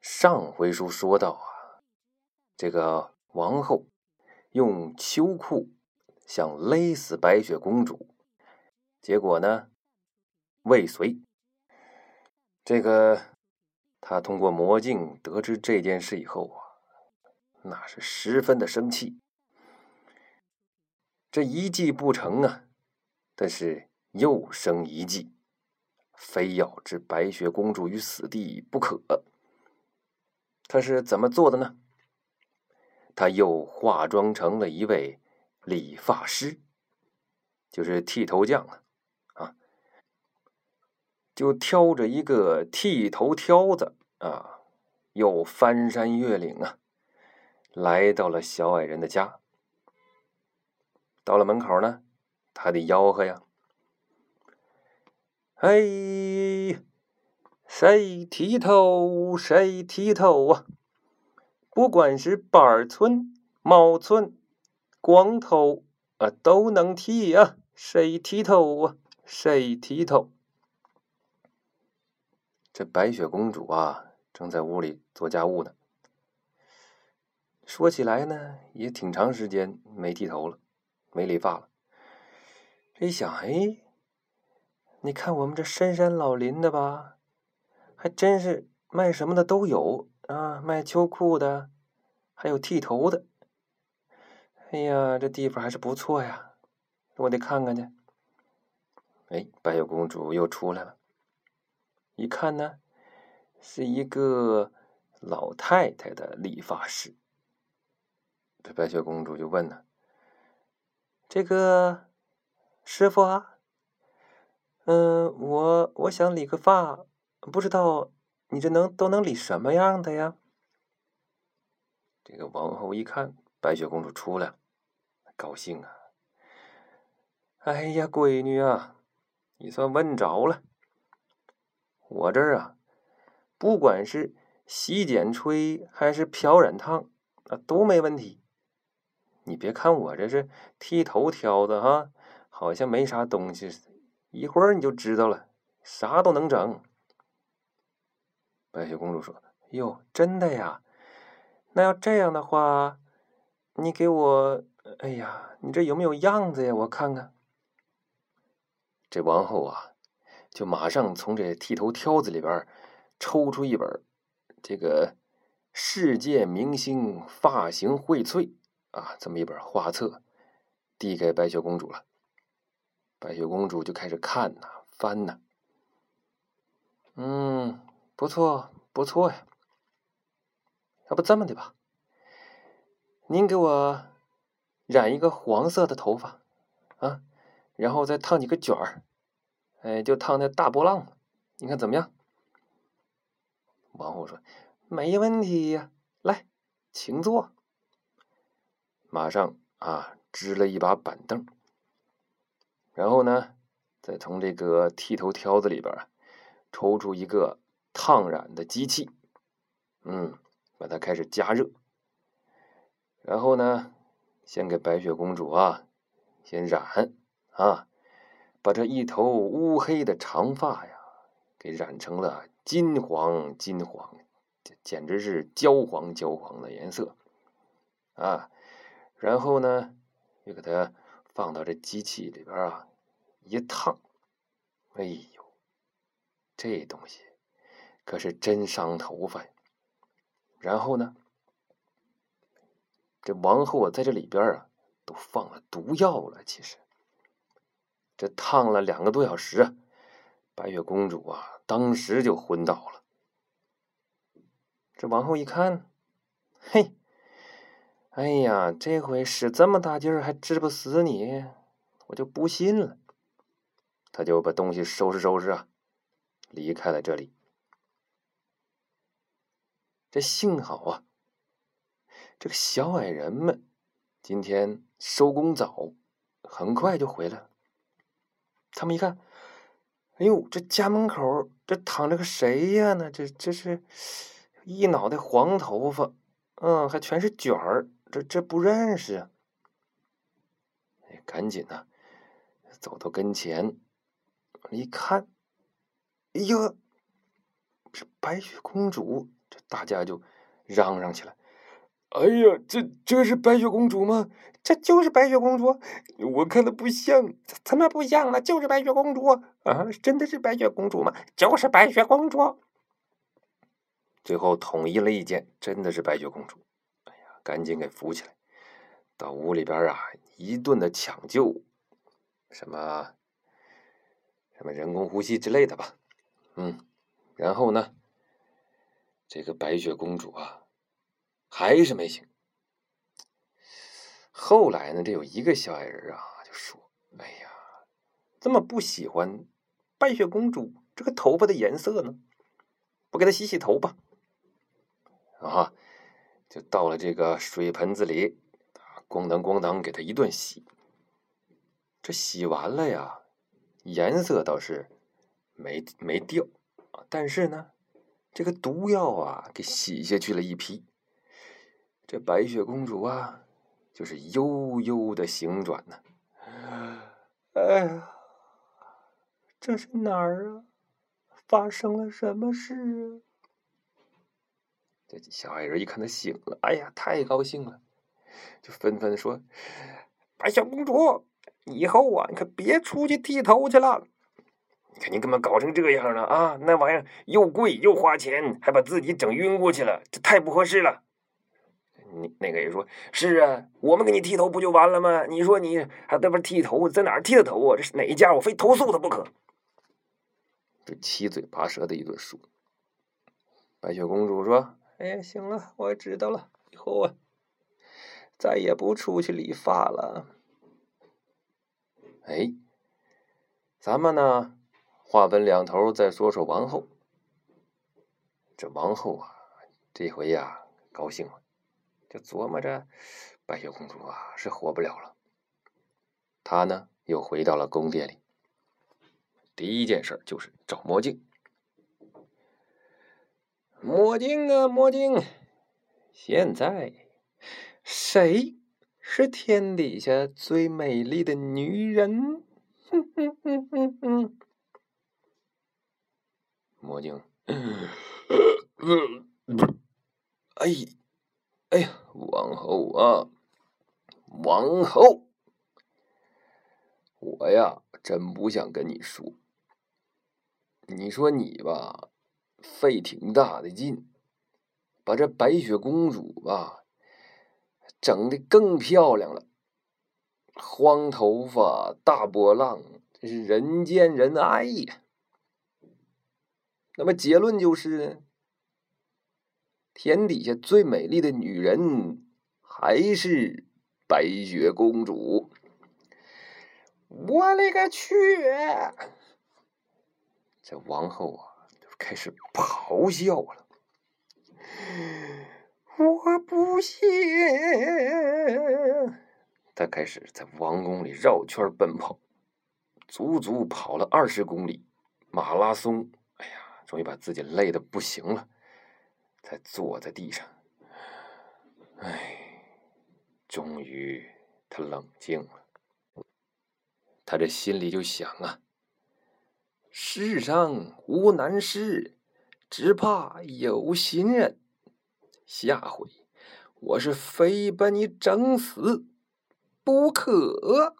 上回书说到啊，这个王后用秋裤想勒死白雪公主，结果呢未遂。这个他通过魔镜得知这件事以后啊，那是十分的生气。这一计不成啊，但是又生一计，非要置白雪公主于死地不可。他是怎么做的呢？他又化妆成了一位理发师，就是剃头匠了啊，就挑着一个剃头挑子啊，又翻山越岭啊，来到了小矮人的家。到了门口呢，他得吆喝呀：“嘿！”谁剃头谁剃头啊！不管是板寸、毛寸、光头啊，都能剃啊！谁剃头啊？谁剃头？这白雪公主啊，正在屋里做家务呢。说起来呢，也挺长时间没剃头了，没理发了。这一想，哎，你看我们这深山老林的吧。还真是卖什么的都有啊，卖秋裤的，还有剃头的。哎呀，这地方还是不错呀，我得看看去。哎，白雪公主又出来了，一看呢，是一个老太太的理发师。这白雪公主就问呢：“这个师傅啊，嗯，我我想理个发。”不知道你这能都能理什么样的呀？这个王后一看白雪公主出来，高兴啊！哎呀，闺女啊，你算问着了。我这儿啊，不管是洗剪吹还是漂染烫啊，都没问题。你别看我这是剃头挑的哈，好像没啥东西似的，一会儿你就知道了，啥都能整。白雪公主说：“哟，真的呀？那要这样的话，你给我……哎呀，你这有没有样子呀？我看看。”这王后啊，就马上从这剃头挑子里边抽出一本这个《世界明星发型荟萃》啊，这么一本画册，递给白雪公主了。白雪公主就开始看呐，翻呐，嗯。不错，不错呀。要不这么的吧，您给我染一个黄色的头发啊，然后再烫几个卷儿，哎，就烫那大波浪，你看怎么样？王后说：“没问题呀，来，请坐。”马上啊，支了一把板凳，然后呢，再从这个剃头挑子里边抽出一个。烫染的机器，嗯，把它开始加热，然后呢，先给白雪公主啊，先染啊，把这一头乌黑的长发呀，给染成了金黄金黄，这简直是焦黄焦黄的颜色啊！然后呢，又给它放到这机器里边啊，一烫，哎呦，这东西！可是真伤头发呀！然后呢，这王后啊，在这里边啊，都放了毒药了。其实，这烫了两个多小时啊，白雪公主啊，当时就昏倒了。这王后一看，嘿，哎呀，这回使这么大劲儿还治不死你，我就不信了。他就把东西收拾收拾啊，离开了这里。这幸好啊，这个小矮人们今天收工早，很快就回来了。他们一看，哎呦，这家门口这躺着个谁呀？呢，这这是一脑袋黄头发，嗯，还全是卷儿，这这不认识啊！哎，赶紧呢，走到跟前，一看，哎呦，是白雪公主。这大家就嚷嚷起来：“哎呀，这这是白雪公主吗？这就是白雪公主，我看的不像，怎么不像了？就是白雪公主啊！真的是白雪公主吗？就是白雪公主。”最后统一了意见，真的是白雪公主。哎呀，赶紧给扶起来，到屋里边啊，一顿的抢救，什么什么人工呼吸之类的吧。嗯，然后呢，这个白雪公主啊，还是没醒。后来呢，这有一个小矮人啊，就说：“哎呀，怎么不喜欢白雪公主这个头发的颜色呢？不给她洗洗头吧？”啊，就到了这个水盆子里，咣当咣当给她一顿洗。这洗完了呀，颜色倒是没没掉，但是呢，这个毒药啊给洗下去了一批。这白雪公主啊，就是悠悠的醒转呢。哎呀，这是哪儿啊？发生了什么事啊？这小矮人一看他醒了，哎呀，太高兴了，就纷纷说：“白雪公主，以后啊，你可别出去剃头去了。你看你怎么搞成这样了啊？那玩意儿又贵又花钱，还把自己整晕过去了，这太不合适了。”你那个人说：“是啊，我们给你剃头不就完了吗？你说你还在那剃头，在哪儿剃的头啊？这是哪一家？我非投诉他不可。”这七嘴八舌的一顿说。白雪公主说。哎呀，行了，我知道了，以后啊，再也不出去理发了。哎，咱们呢，话分两头，再说说王后。这王后啊，这回呀，高兴了，就琢磨着，白雪公主啊，是活不了了。她呢，又回到了宫殿里。第一件事就是找魔镜。魔镜啊，魔镜！现在谁是天底下最美丽的女人？哼哼哼哼哼！魔镜，哎，哎呀，王后啊，王后，我呀，真不想跟你说，你说你吧。费挺大的劲，把这白雪公主吧整的更漂亮了，黄头发、大波浪，真是人见人爱呀。那么结论就是，天底下最美丽的女人还是白雪公主。我勒个去！这王后啊！就开始咆哮了！我不信！他开始在王宫里绕圈奔跑，足足跑了二十公里，马拉松。终于把自己累的不行了，才坐在地上。哎，终于他冷静了。他这心里就想啊。世上无难事，只怕有心人。下回我是非把你整死不可。